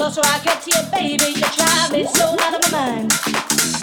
So, so I get to you, baby. You drive me so out of my mind.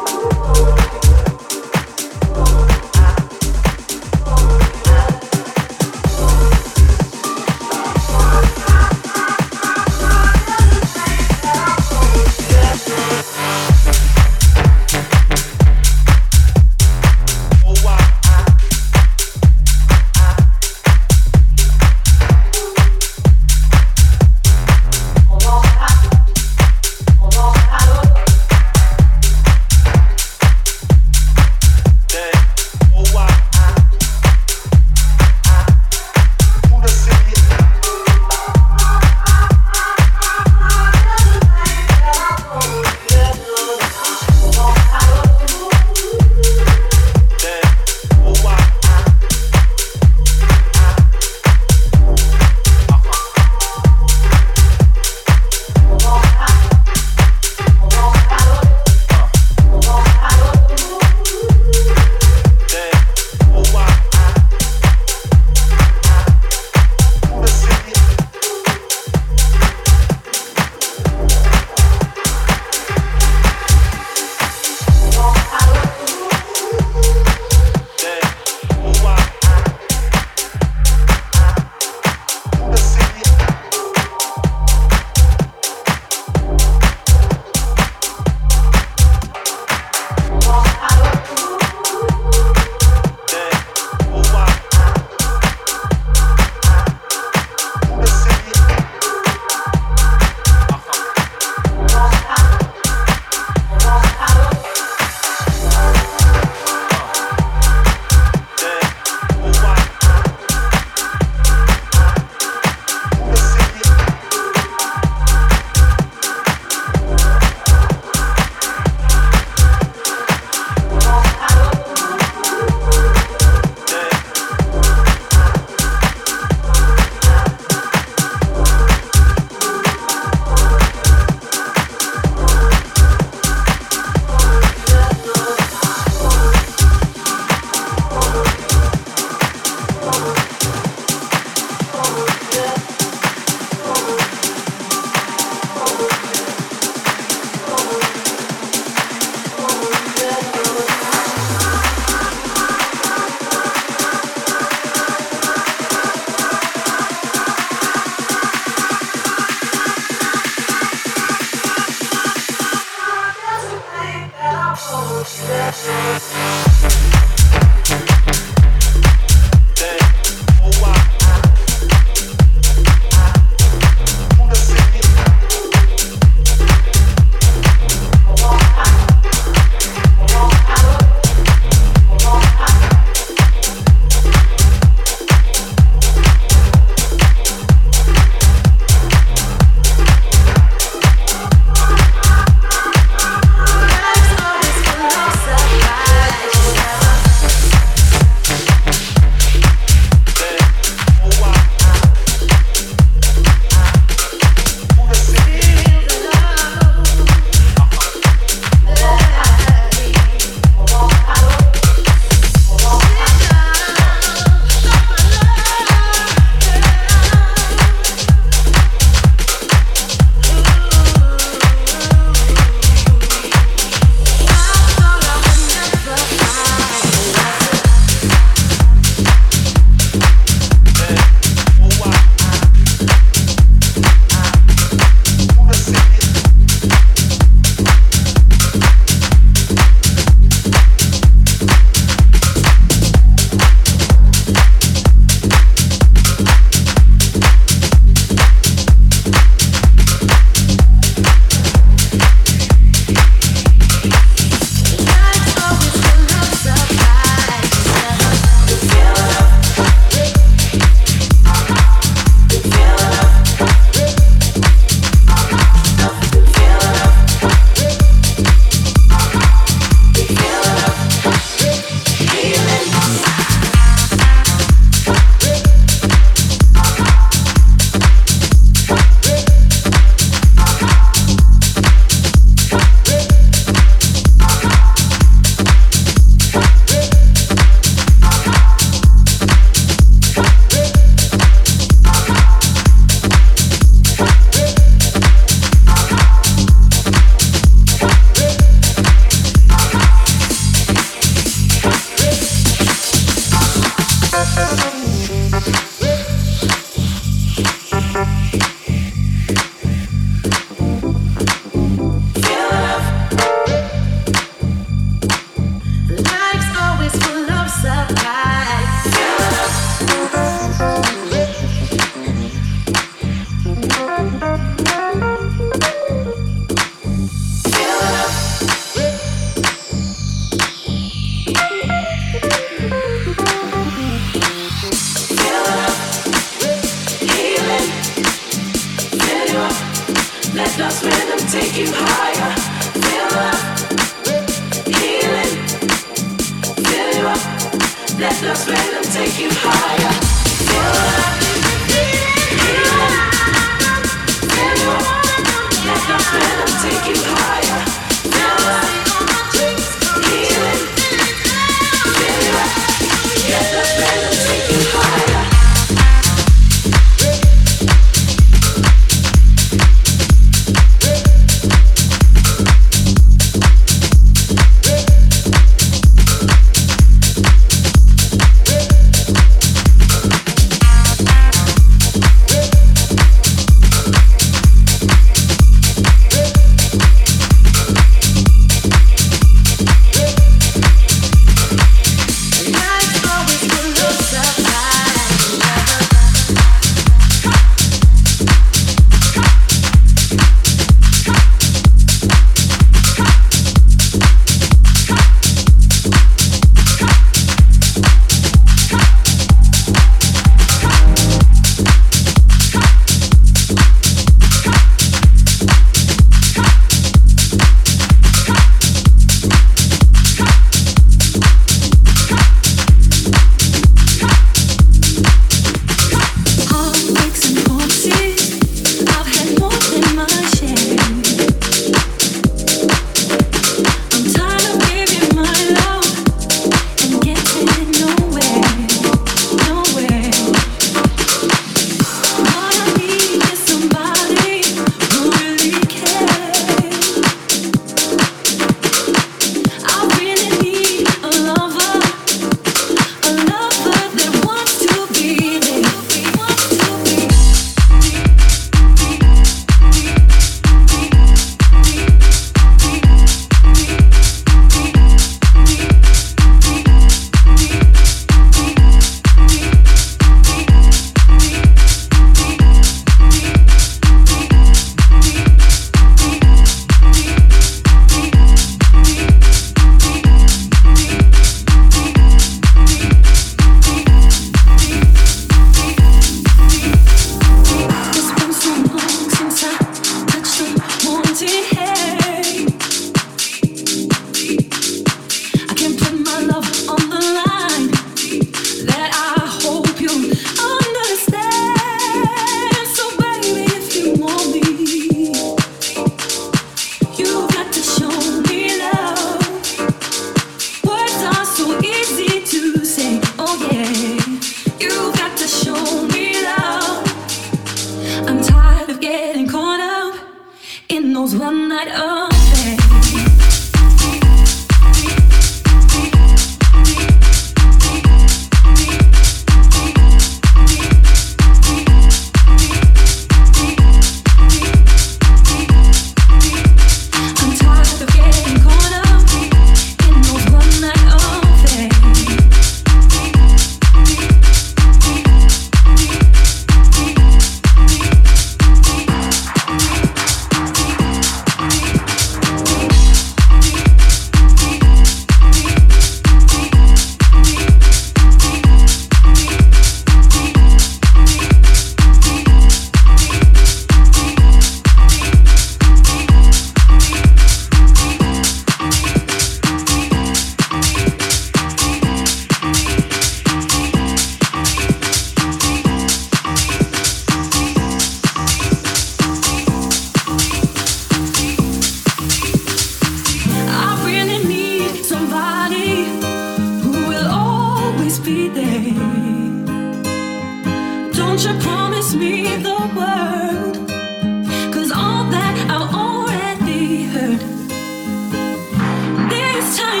time.